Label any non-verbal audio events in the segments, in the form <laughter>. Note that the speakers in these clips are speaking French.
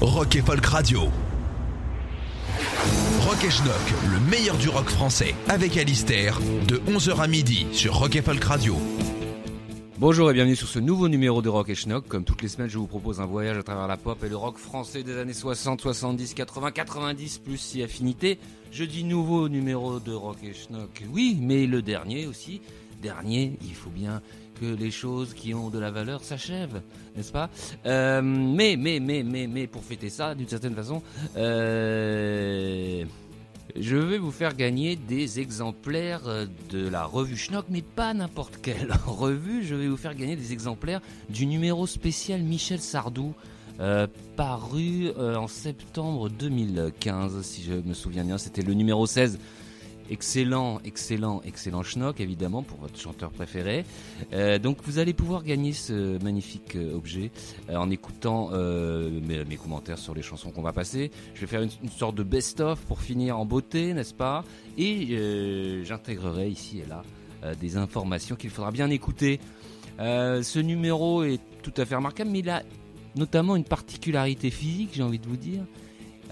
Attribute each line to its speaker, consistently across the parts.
Speaker 1: Rock et Folk Radio. Rock et Schnock, le meilleur du rock français, avec Alistair, de 11h à midi sur Rock et Folk Radio.
Speaker 2: Bonjour et bienvenue sur ce nouveau numéro de Rock et Schnock. Comme toutes les semaines, je vous propose un voyage à travers la pop et le rock français des années 60, 70, 80, 90, plus si affinité. Je dis nouveau numéro de Rock et Schnock, oui, mais le dernier aussi. Dernier, il faut bien que les choses qui ont de la valeur s'achèvent, n'est-ce pas? Euh, Mais, mais, mais, mais, mais, pour fêter ça, d'une certaine façon, euh, je vais vous faire gagner des exemplaires de la revue Schnock, mais pas n'importe quelle <laughs> revue. Je vais vous faire gagner des exemplaires du numéro spécial Michel Sardou, euh, paru en septembre 2015, si je me souviens bien. C'était le numéro 16. Excellent, excellent, excellent schnock, évidemment, pour votre chanteur préféré. Euh, donc vous allez pouvoir gagner ce magnifique euh, objet euh, en écoutant mes, commentaires sur les chansons qu'on va passer. Je vais faire une, sorte de best-of pour finir en beauté, n'est-ce pas? Et j'intégrerai ici et là des informations qu'il faudra bien écouter. Ce numéro est tout à fait remarquable, mais il a notamment une particularité physique, j'ai envie de vous dire,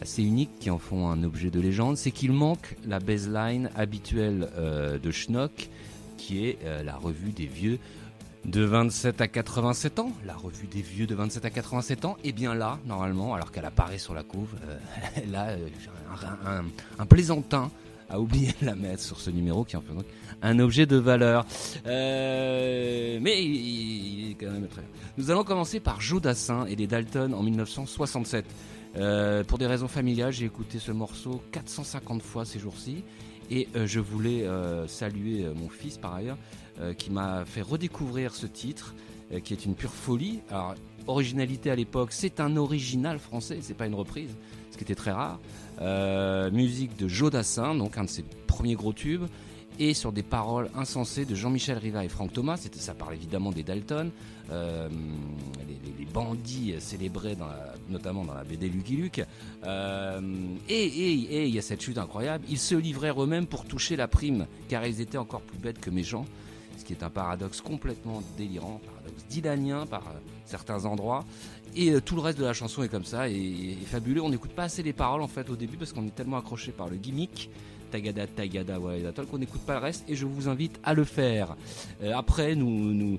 Speaker 2: assez unique qui en font un objet de légende, c'est qu'il manque la baseline habituelle euh, de Schnock, qui est euh, la revue des vieux de 27 à 87 ans. La revue des vieux de 27 à 87 ans, et bien là, normalement, alors qu'elle apparaît sur la couve, euh, <laughs> là, un, plaisantin a oublié de la mettre sur ce numéro qui en fait donc un objet de valeur. Mais il, il est quand même très bien. Nous allons commencer par Joe Dassin et les Dalton en 1967. Euh, pour des raisons familiales, j'ai écouté ce morceau 450 fois ces jours-ci. Et euh, je voulais euh, saluer mon fils par ailleurs, qui m'a fait redécouvrir ce titre, qui est une pure folie. Alors, originalité à l'époque, c'est un original français, c'est pas une reprise, ce qui était très rare. Musique de Joe Dassin, donc un de ses premiers gros tubes, et sur des paroles insensées de Jean-Michel Riva et Franck Thomas. Ça parle évidemment des Dalton, euh, les, les bandits célébrés notamment dans la BD Lucky Luke. Euh, et il y a cette chute incroyable. Ils se livrèrent eux-mêmes pour toucher la prime, car ils étaient encore plus bêtes que méchants. Ce qui est un paradoxe complètement délirant, paradoxe dylanien par euh, certains endroits. Et euh, tout le reste de la chanson est comme ça et, et fabuleux. On n'écoute pas assez les paroles en fait au début parce qu'on est tellement accroché par le gimmick. Tagada, tagada, qu'on n'écoute pas le reste et je vous invite à le faire. Euh, après, nous,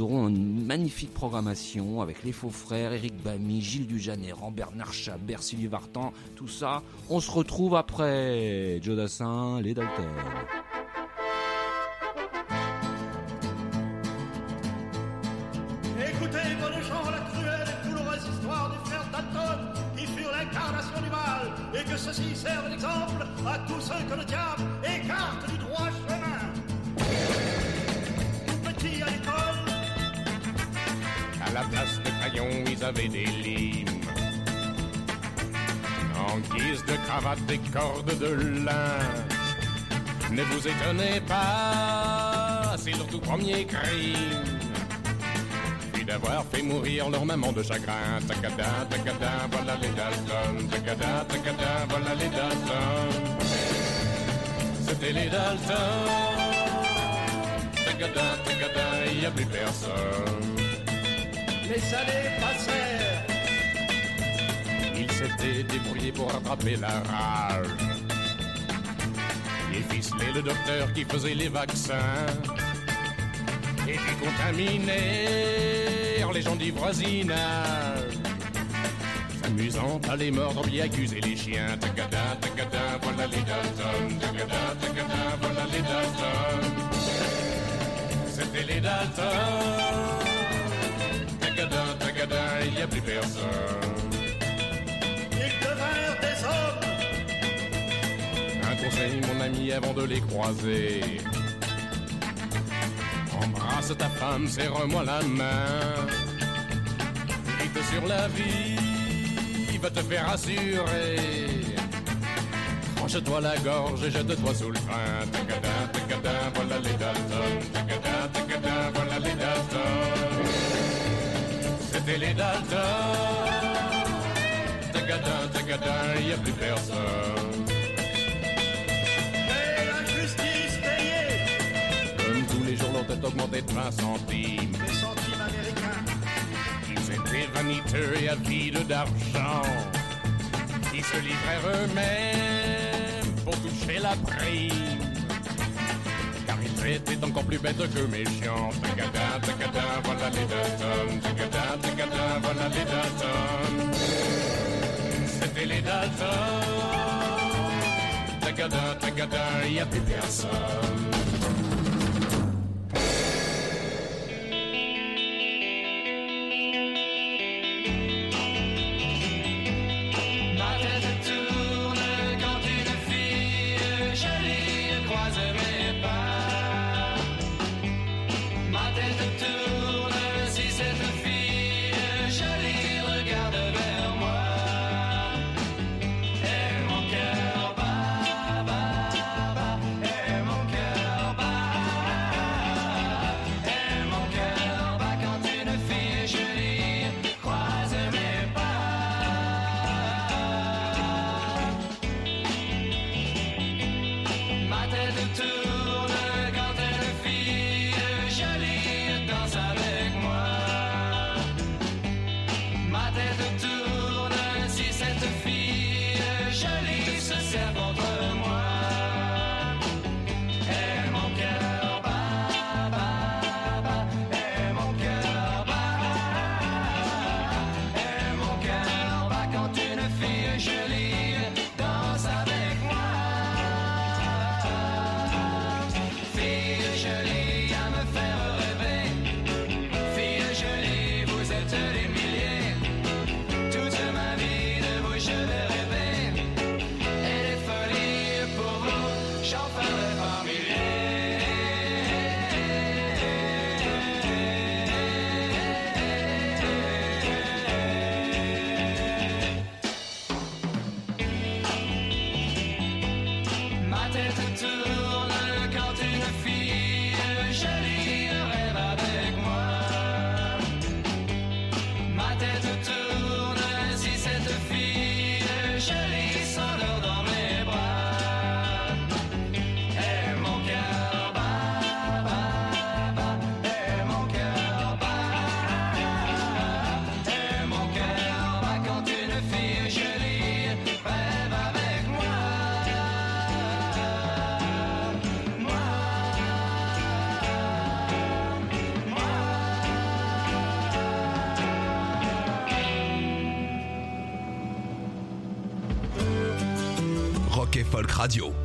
Speaker 2: aurons une magnifique programmation avec les faux frères, Eric Bamy, Gilles Dujanéran, Bernard Chabert, Sylvie Vartan, tout ça. On se retrouve après. Joe Dassin, les Dalton.
Speaker 3: Ceci serve d'exemple à tous ceux que le diable écarte du droit chemin. Tout petit à l'école,
Speaker 4: À la place de crayons, ils avaient des limes. En guise de cravate, des cordes de lin. Ne vous étonnez pas, c'est leur tout premier crime. D'avoir fait mourir leur maman de chagrin. Tacada, tacada, voilà les Dalton. Tacada, tacada, voilà les Dalton. C'était les Dalton. Tacada, tacada, il n'y a plus personne.
Speaker 3: les années passèrent.
Speaker 4: Il s'était débrouillé pour attraper la rage. Il ficelait le docteur qui faisait les vaccins. Et puis contaminèrent les gens du voisinage. S'amusant à les mordre, bien accuser les chiens. Tacada, tacada, voilà les Dalton. Tacada, tacada, voilà les Dalton. C'était les Dalton. Tacada, tacada, il n'y a plus personne.
Speaker 3: Ils devinrent des hommes.
Speaker 4: Un conseil, mon ami, avant de les croiser. Embrasse ta femme, serre-moi la main. sur la vie va te faire assurer. Tranche-toi la gorge et jette-toi sous le train. Tacadin, tacadin, voilà les Dalton. Tacadin, tacadin, voilà les Dalton. C'était les Dalton. Tacadin, tacadin, y a plus personne. T'a augmenté de 20 centimes.
Speaker 3: les centimes américains.
Speaker 4: Ils étaient vaniteux et avides d'argent. Ils se livrèrent eux-mêmes pour toucher la prime. Car ils étaient encore plus bêtes que méchants. Tacadin, tacadin, voilà les Dalton. Tacadin, tacadin, voilà les Dalton. C'était les Dalton. Tacadin, tacadin, y a plus personne.
Speaker 1: Radio.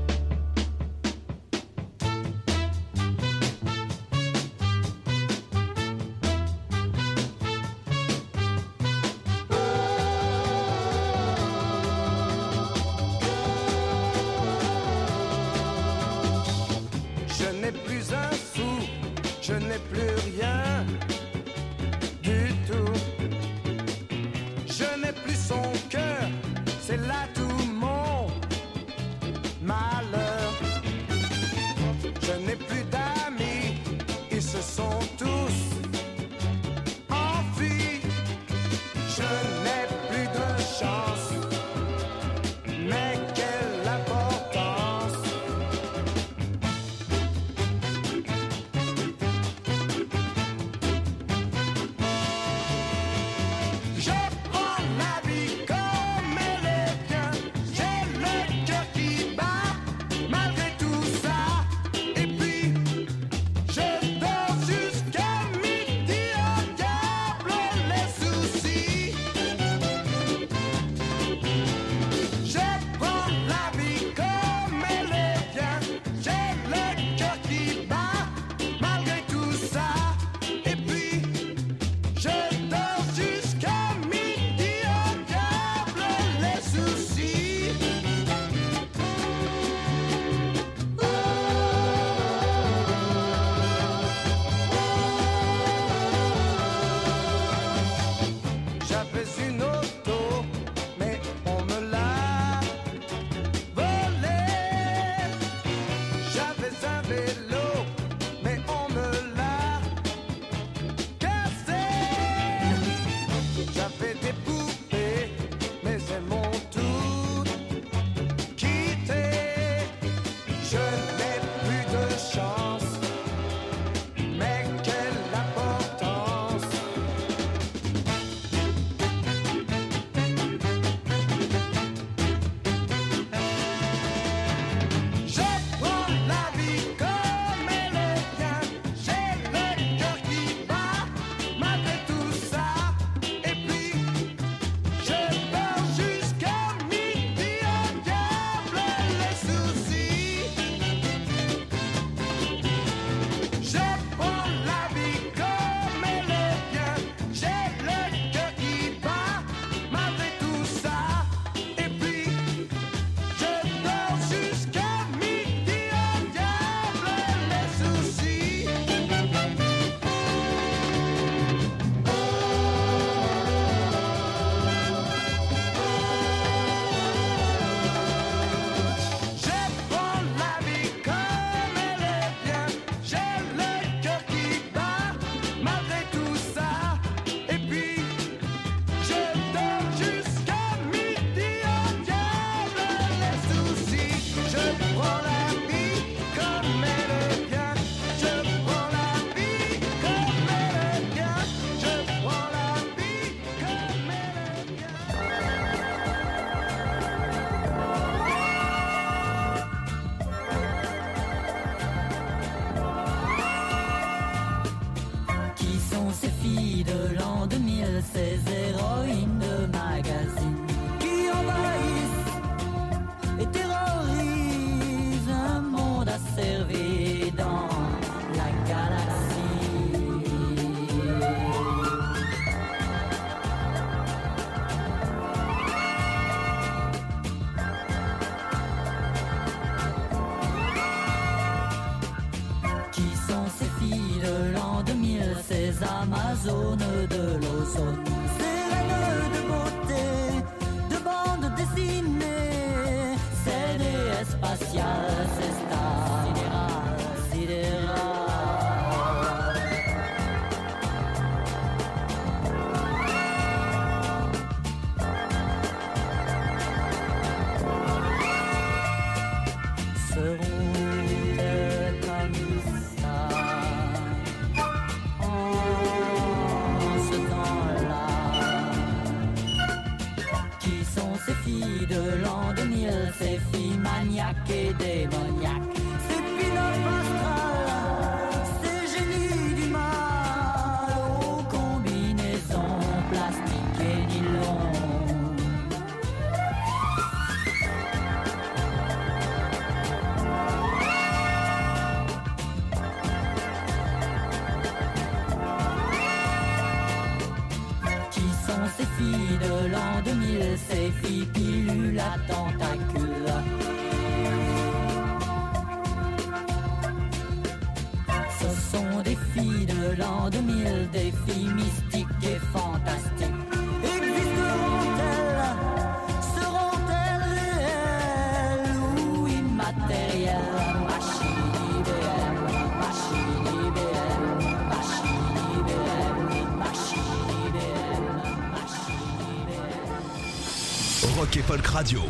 Speaker 5: Radio.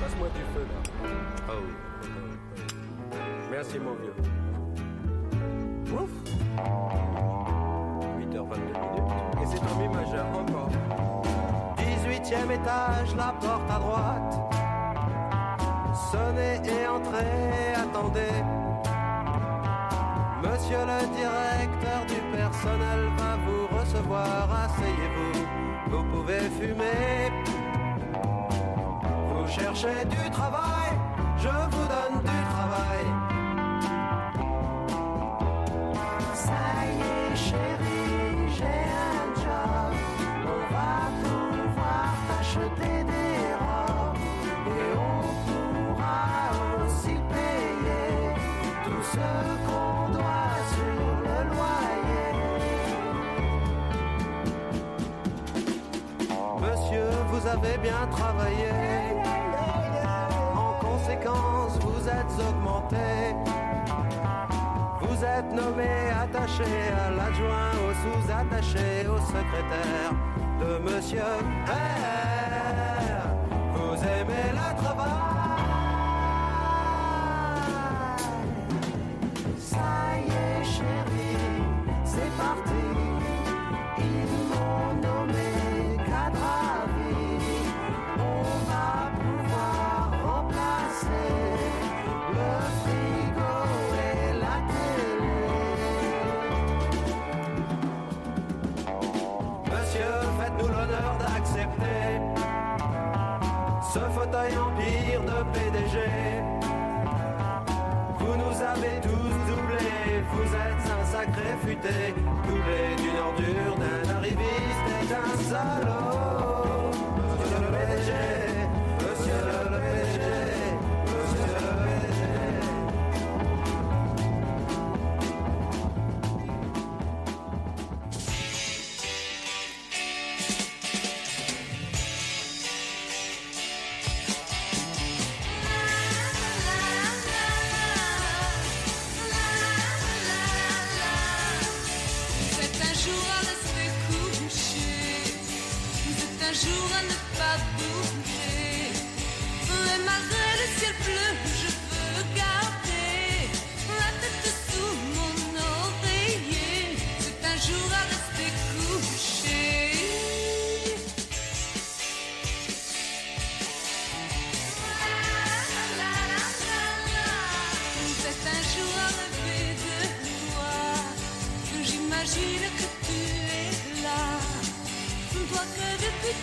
Speaker 6: Passe-moi du feu là. Ah oui. d'accord, d'accord. Merci mon vieux. Ouf 8h22 minutes. Et c'est un mi majeur encore. 18ème étage, la porte à droite. Sonnez et entrez, attendez. Monsieur le directeur du personnel va vous recevoir, asseyez-vous. Vous pouvez fumer. Cherchez du travail, je vous donne du travail. Ça y est, chérie, j'ai un job. On va pouvoir t'acheter des robes et on pourra aussi payer tout ce qu'on doit sur le loyer. Monsieur, vous avez bien travaillé. Êtes augmenté. Vous êtes nommé attaché à l'adjoint, au sous-attaché, au secrétaire de Monsieur R. day un
Speaker 7: jour à ne pas bouger. Et malgré le ciel bleu,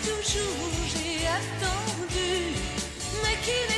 Speaker 7: toujours j'ai attendu, mais qui n'est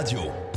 Speaker 1: Radio.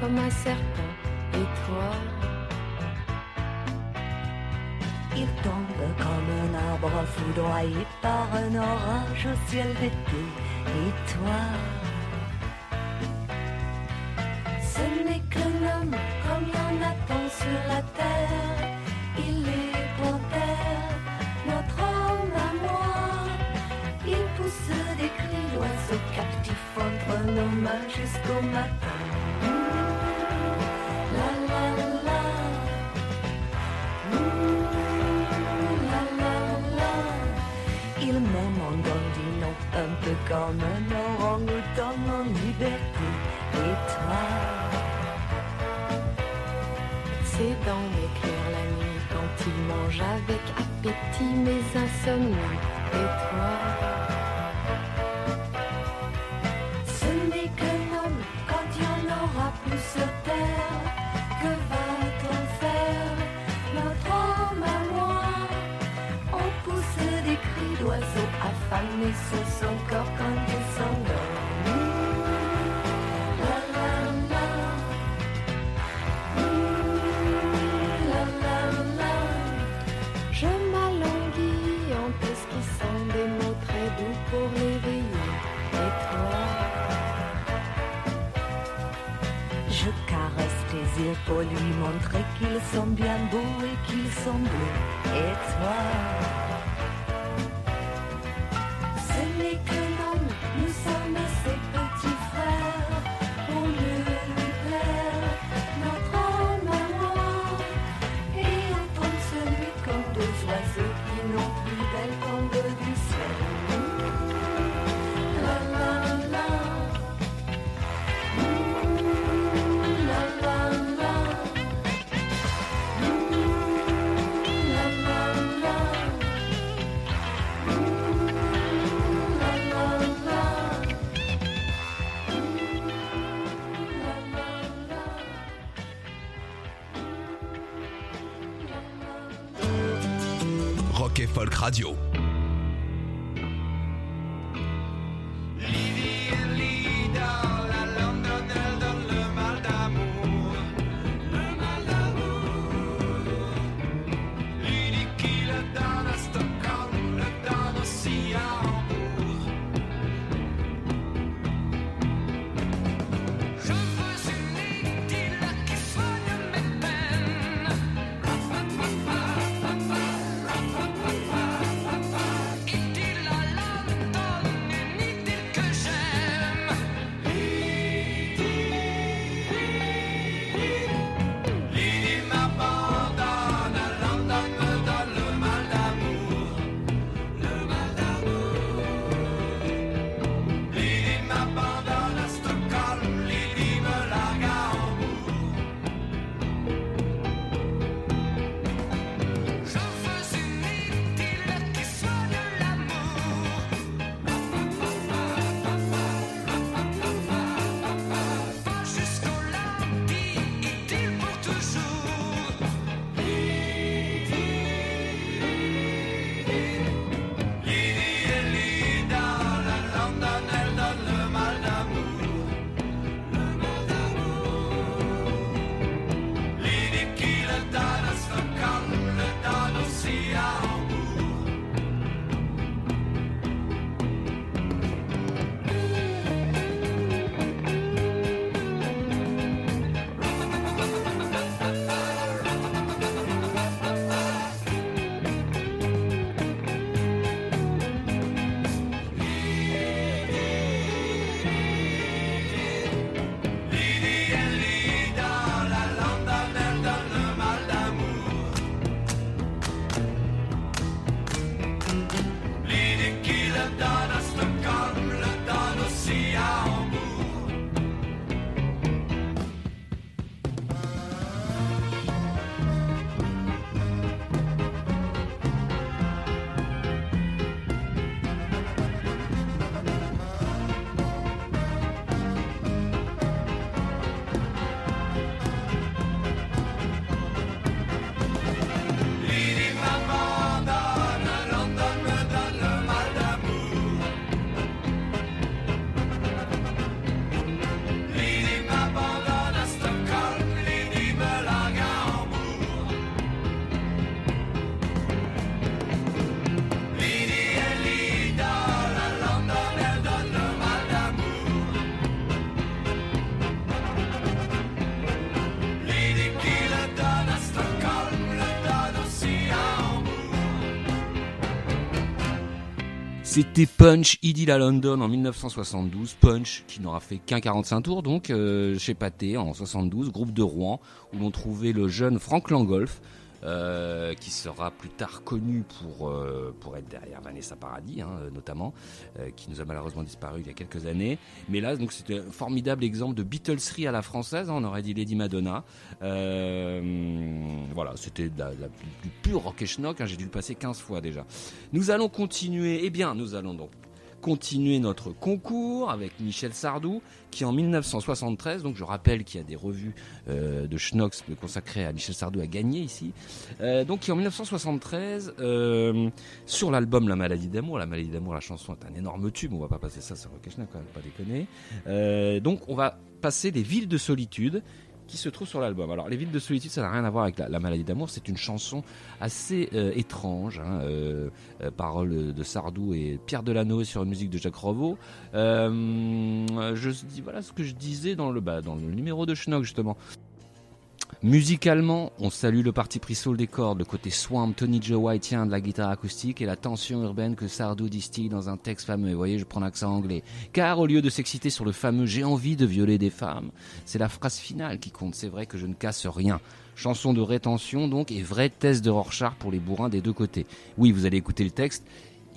Speaker 8: comme un serpent. Et toi?
Speaker 9: Il tombe comme un arbre foudroyé par un orage au ciel d'été. Et toi?
Speaker 8: avec appétit mes insomnies. Et toi?
Speaker 9: Ce n'est qu'un homme quand il n'y en aura plus sur terre. Que va-t-on faire? Notre homme à moi. On pousse des cris d'oiseaux affamés sur son corps quand
Speaker 8: plaisir pour
Speaker 9: lui montrer qu'ils sont bien beaux et qu'ils sont bleus. Et toi
Speaker 1: Radio.
Speaker 2: C'était Punch, Idyll à London en 1972. Punch, qui n'aura fait qu'un 45 tours, donc euh, chez Pathé en 72, groupe de Rouen, où l'on trouvait le jeune Frank Langolf, euh, qui sera plus tard connu pour, euh, pour être derrière Vanessa Paradis, hein, euh, notamment, qui nous a malheureusement disparu il y a quelques années. Mais là, donc c'était un formidable exemple de Beatleserie à la française, hein, on aurait dit Lady Madonna. Voilà, c'était de plus pure rock et schnock, hein, j'ai dû le passer 15 fois déjà. Nous allons continuer, eh bien, nous allons donc continuer notre concours avec Michel Sardou, qui en 1973, donc je rappelle qu'il y a des revues euh, de Schnox consacrées à Michel Sardou à gagner ici, euh, donc qui en 1973, euh, sur l'album La maladie d'amour, La maladie d'amour, la chanson est un énorme tube, on va pas passer ça sur Rock et Schnock, quand même, pas déconner. Donc on va passer les villes de solitude qui se trouve sur l'album. Alors, Les Villes de Solitude, ça n'a rien à voir avec la, la maladie d'amour. C'est une chanson assez euh, étrange, hein, euh, euh, paroles de Sardou et Pierre Delano sur une musique de Jacques Revaux. Je dis voilà ce que je disais dans le bah, dans le numéro de Schnock justement. Musicalement, on salue le parti pris soul des cordes, le côté swamp, Tony Joe Whiteien de la guitare acoustique et la tension urbaine que Sardou distille dans un texte fameux. Vous voyez, je prends l'accent anglais. Car au lieu de s'exciter sur le fameux j'ai envie de violer des femmes, c'est la phrase finale qui compte. C'est vrai que je ne casse rien. Chanson de rétention donc et vrai test de Rorschach pour les bourrins des deux côtés. Oui, vous allez écouter le texte.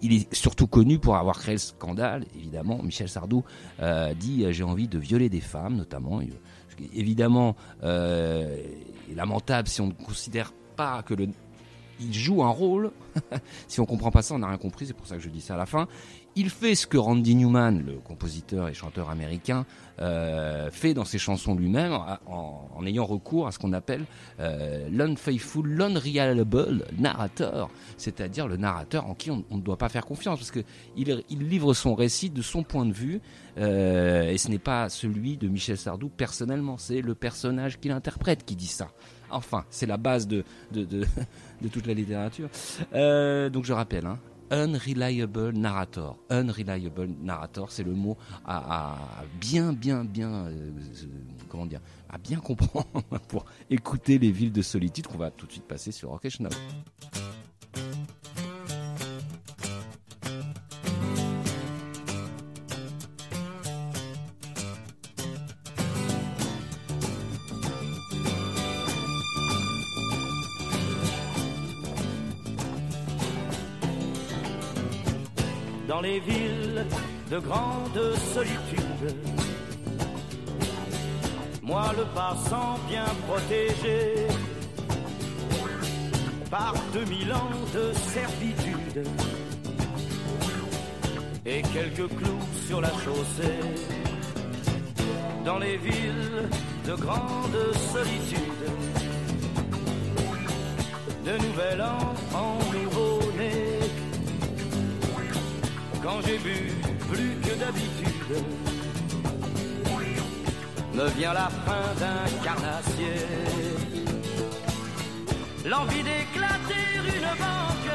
Speaker 2: Il est surtout connu pour avoir créé le scandale, évidemment. Michel Sardou euh, dit euh, j'ai envie de violer des femmes, notamment. Évidemment euh, lamentable si on ne considère pas que le il joue un rôle. <laughs> si on comprend pas ça, on n'a rien compris. C'est pour ça que je dis ça à la fin. Il fait ce que Randy Newman, le compositeur et chanteur américain, euh, fait dans ses chansons lui-même, en, ayant recours à ce qu'on appelle euh, l'unfaithful, l'unreliable narrator, c'est-à-dire le narrateur en qui on ne doit pas faire confiance, parce que il, il livre son récit de son point de vue, euh, et ce n'est pas celui de Michel Sardou personnellement, c'est le personnage qu'il interprète qui dit ça. Enfin, c'est la base de, <laughs> toute la littérature. Donc je rappelle, hein, unreliable narrator. Unreliable narrator, c'est le mot à, à bien, bien, bien, euh, euh, comment dire, à bien comprendre <laughs> pour écouter les villes de solitude qu'on va tout de suite passer sur Rock
Speaker 10: dans les villes de grande solitude. Moi le passant bien protégé par 2000 ans de servitude et quelques clous sur la chaussée. Dans les villes de grande solitude, de nouvel an en nouveau-né quand j'ai bu plus que d'habitude, me vient la fin d'un carnassier. L'envie d'éclater une banque,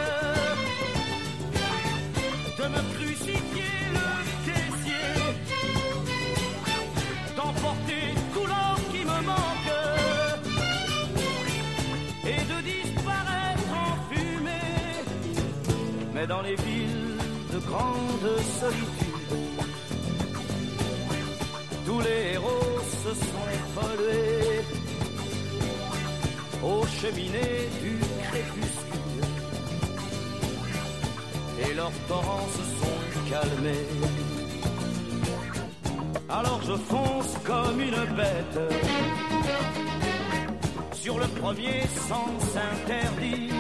Speaker 10: de me crucifier le caissier, d'emporter tout l'or qui me manque et de disparaître en fumée. Mais dans les villes grande solitude. Tous les héros se sont pollués aux cheminées du crépuscule et leurs torrents se sont calmés. Alors je fonce comme une bête sur le premier sens interdit.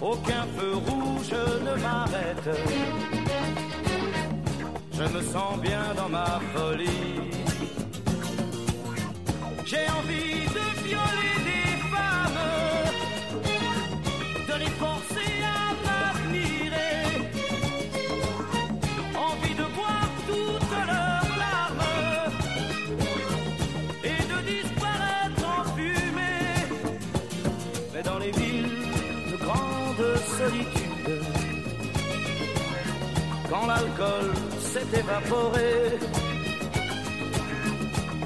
Speaker 10: Aucun feu rouge ne m'arrête. Je me sens bien dans ma folie. J'ai envie de violer des femmes, de les forcer quand l'alcool s'est évaporé,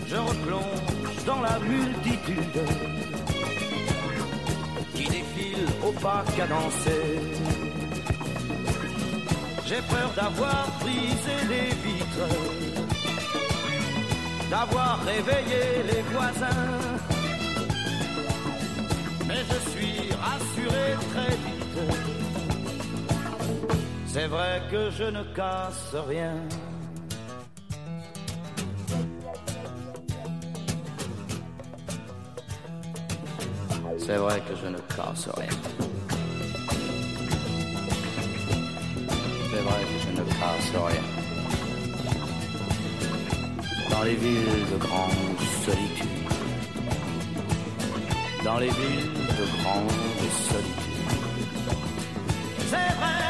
Speaker 10: je replonge dans la multitude qui défile au pas cadencé. J'ai peur d'avoir brisé les vitres, d'avoir réveillé les voisins. Mais je suis rassuré très vite. C'est vrai que je ne casse rien. C'est vrai que je ne casse rien. C'est vrai que je ne casse rien. Dans les villes de grande solitude. Dans les villes de grande solitude. C'est vrai.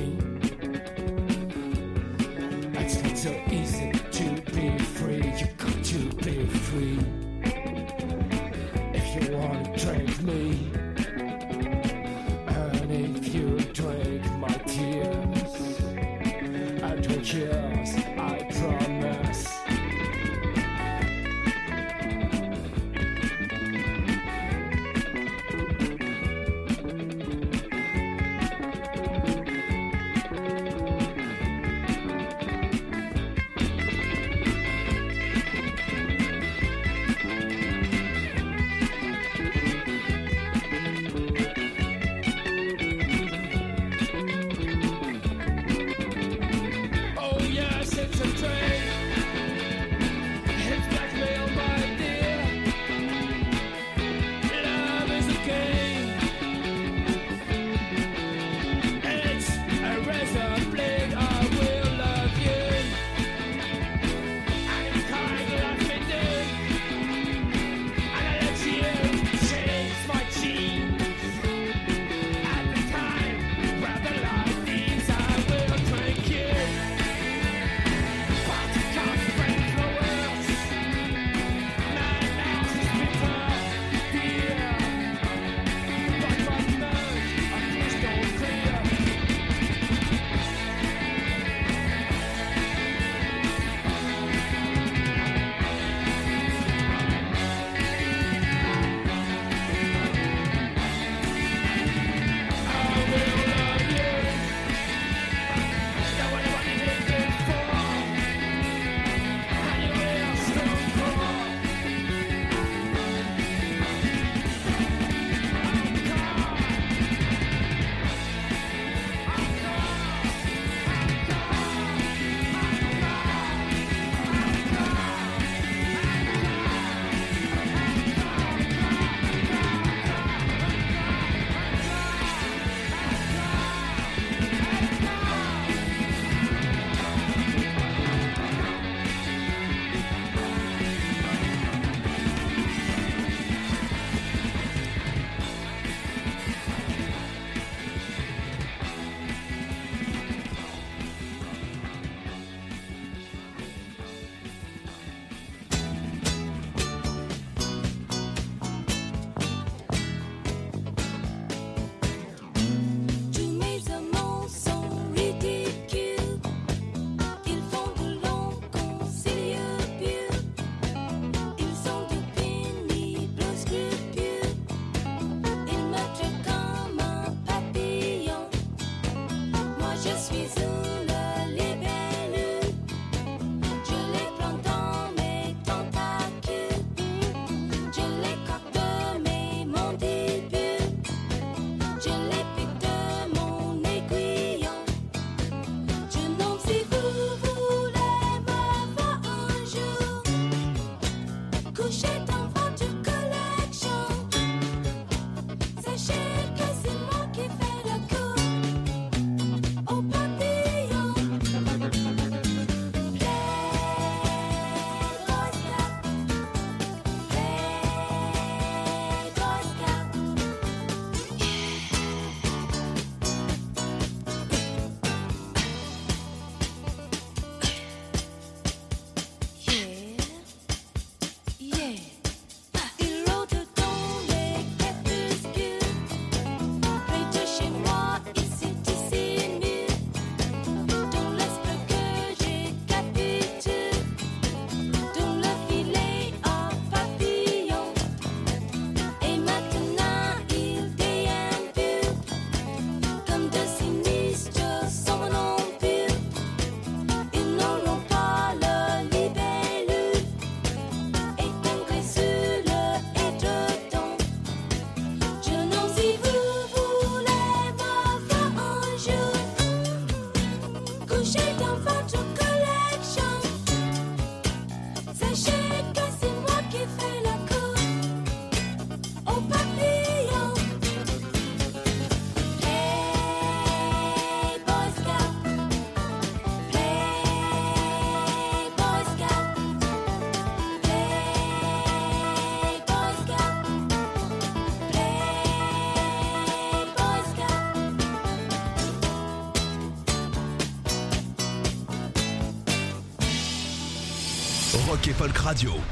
Speaker 11: Rock et Folk Radio.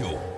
Speaker 11: Et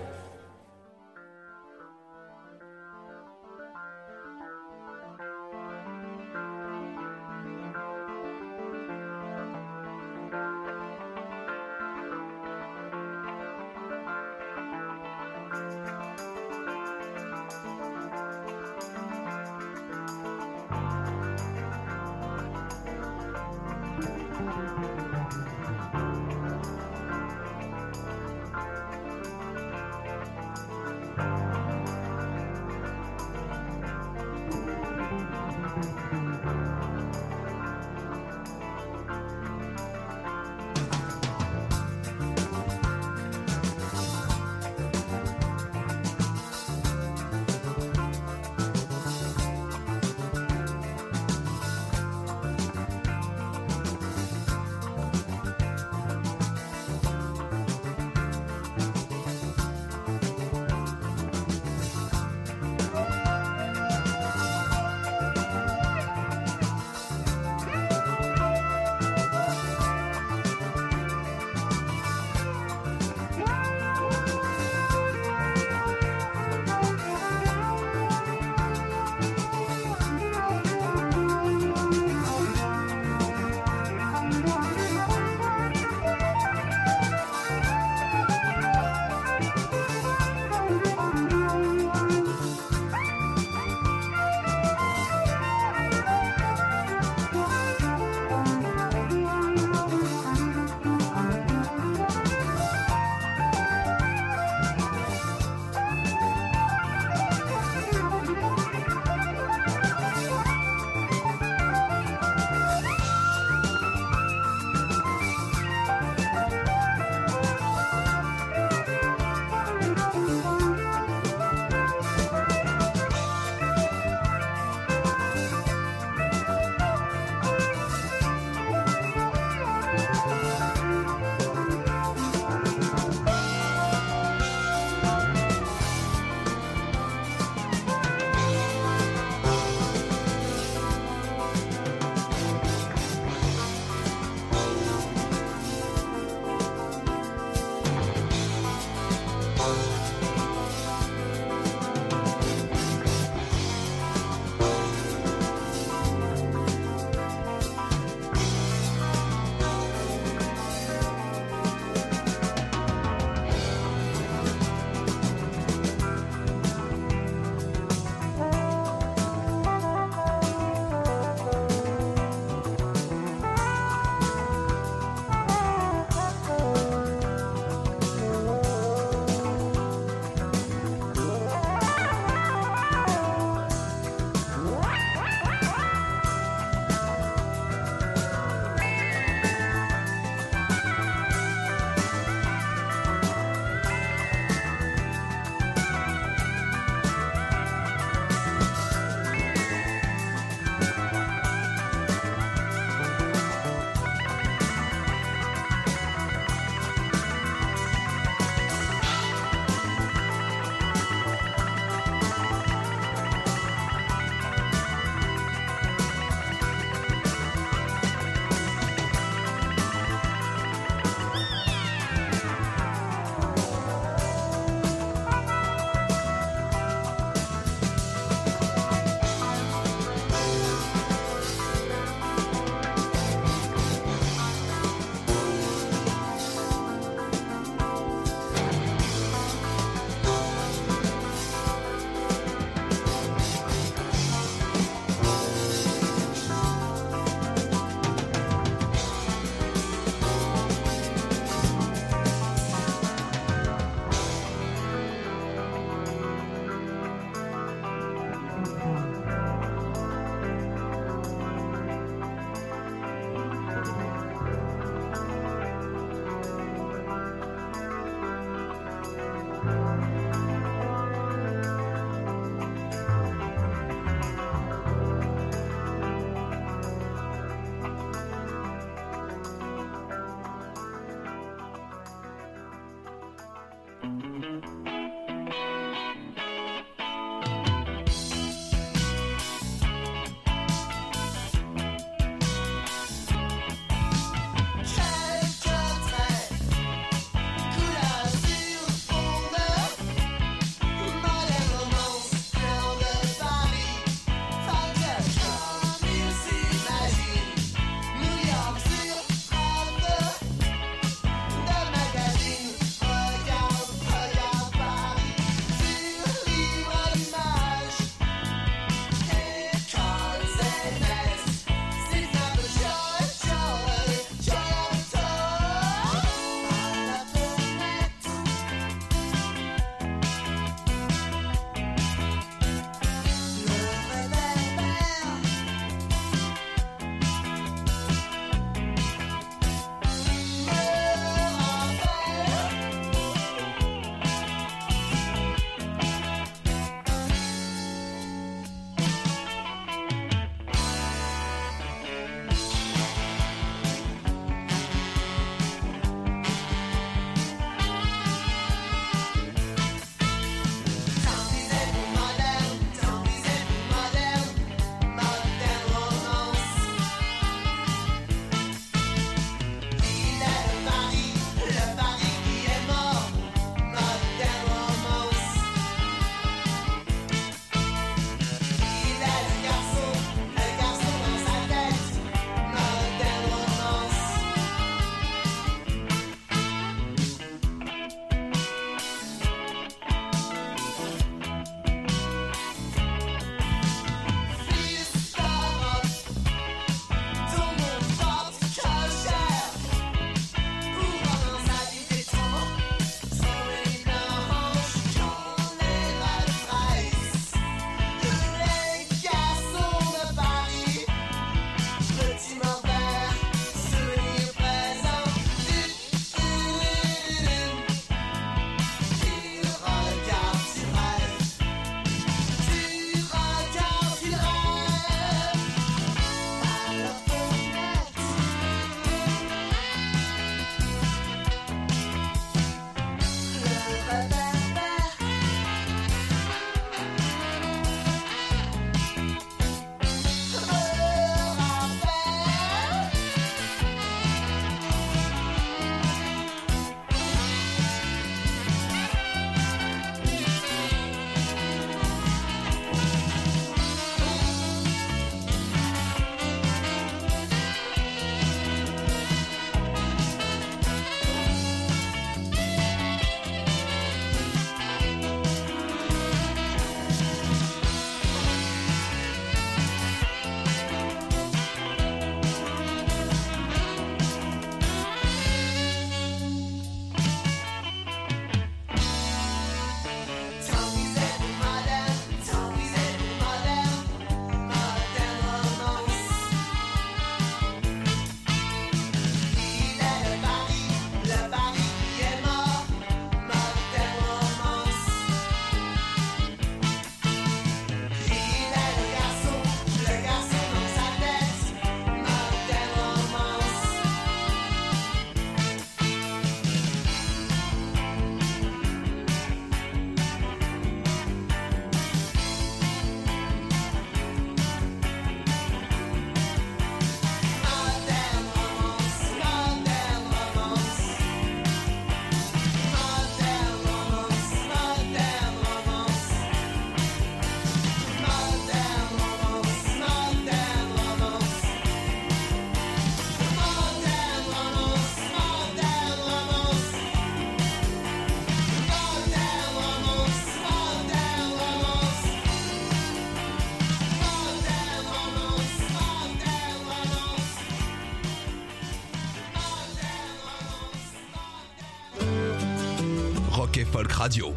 Speaker 11: Radio.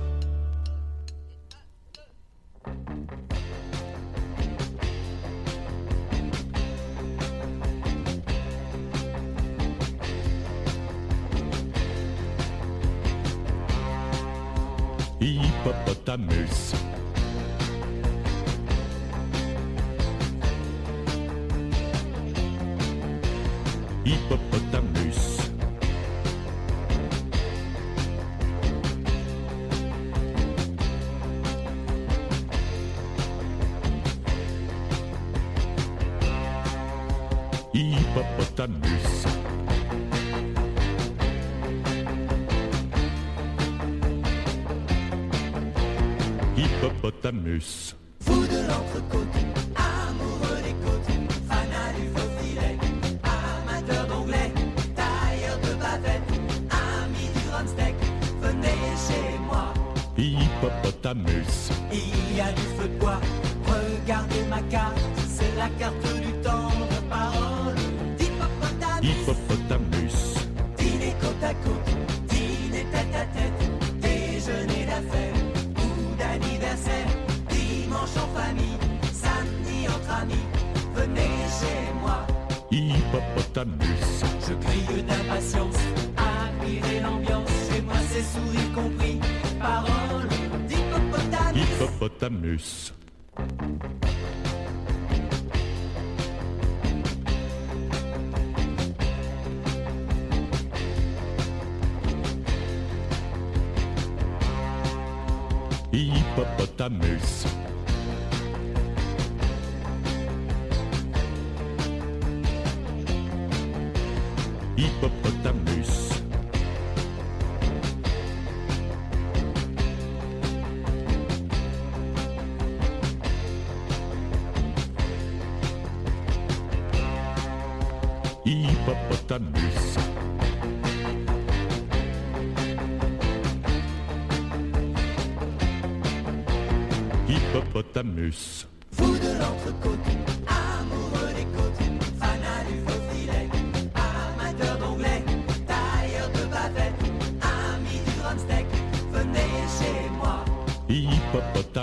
Speaker 11: Hippopotamus.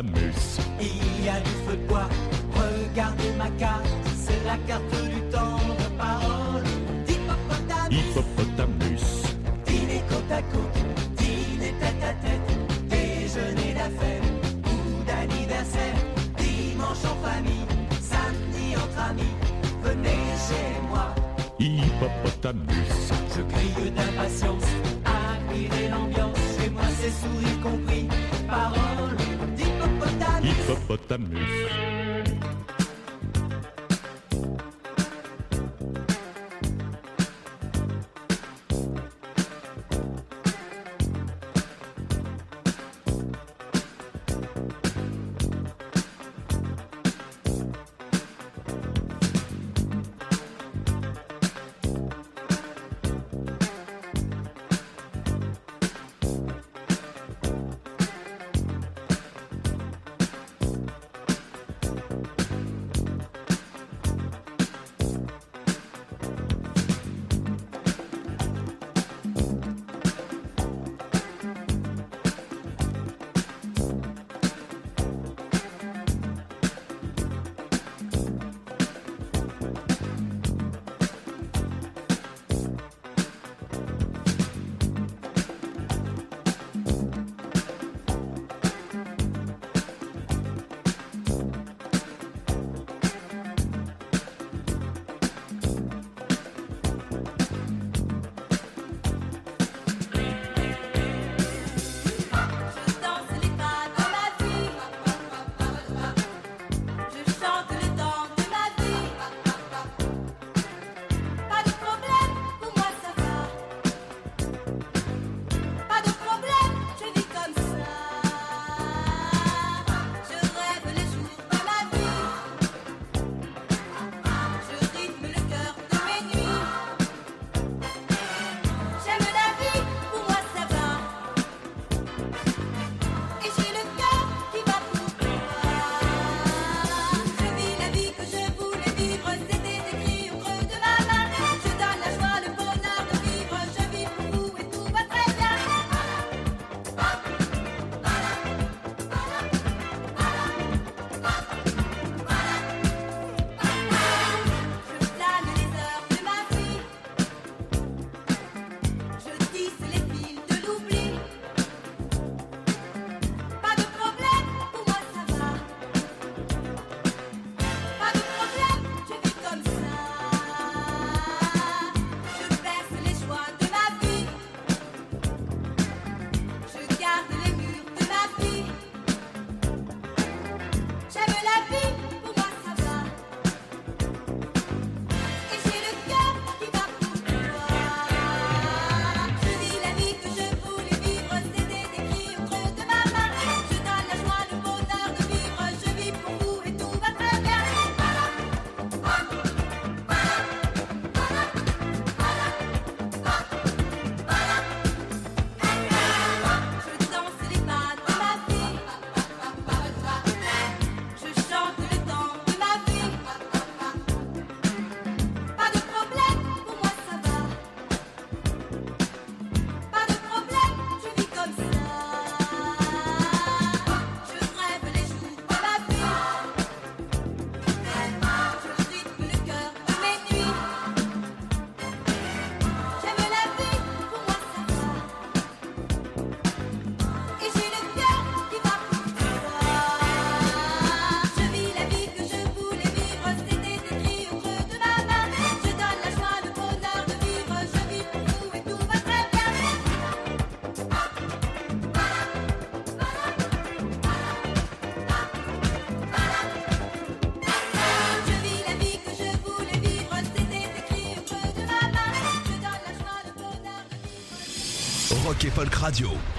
Speaker 11: Hippopotamus.
Speaker 10: Il y a du feu de bois, regardez ma carte, c'est la carte du temps de parole d'hippopotamus.
Speaker 11: Hippopotamus.
Speaker 10: Dîner côte à côte, dîner tête à tête, déjeuner d'affaires ou d'anniversaire, dimanche en famille, samedi entre amis, venez chez moi.
Speaker 11: Hippopotamus.
Speaker 10: Je crie d'impatience, admirer l'ambiance, chez moi c'est sourire compris, parole.
Speaker 11: Hippopotamus.
Speaker 12: Folk Radio.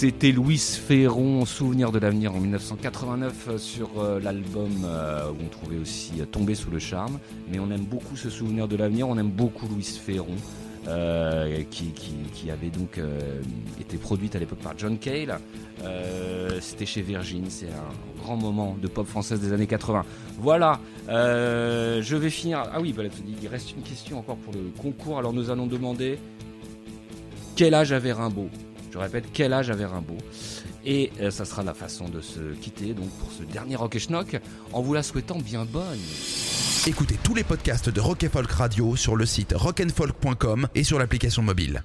Speaker 2: C'était Louis Ferron, Souvenir de l'avenir en 1989 euh, sur euh, l'album euh, où on trouvait aussi Tomber sous le charme. Mais on aime beaucoup ce Souvenir de l'avenir, on aime beaucoup Louis Ferron. qui, avait donc été produite à l'époque par John Cale. C'était chez Virgin, c'est un grand moment de pop française des années 80. Voilà, je vais finir. Ah oui, il reste une question encore pour le concours. Alors nous allons demander quel âge avait Rimbaud? Je répète, quel âge avait Rimbaud? Et euh, ça sera la façon de se quitter donc pour ce dernier Rock et Schnock en vous la souhaitant bien bonne.
Speaker 1: Écoutez tous les podcasts de Rock et Folk Radio sur le site rockandfolk.com et sur l'application mobile.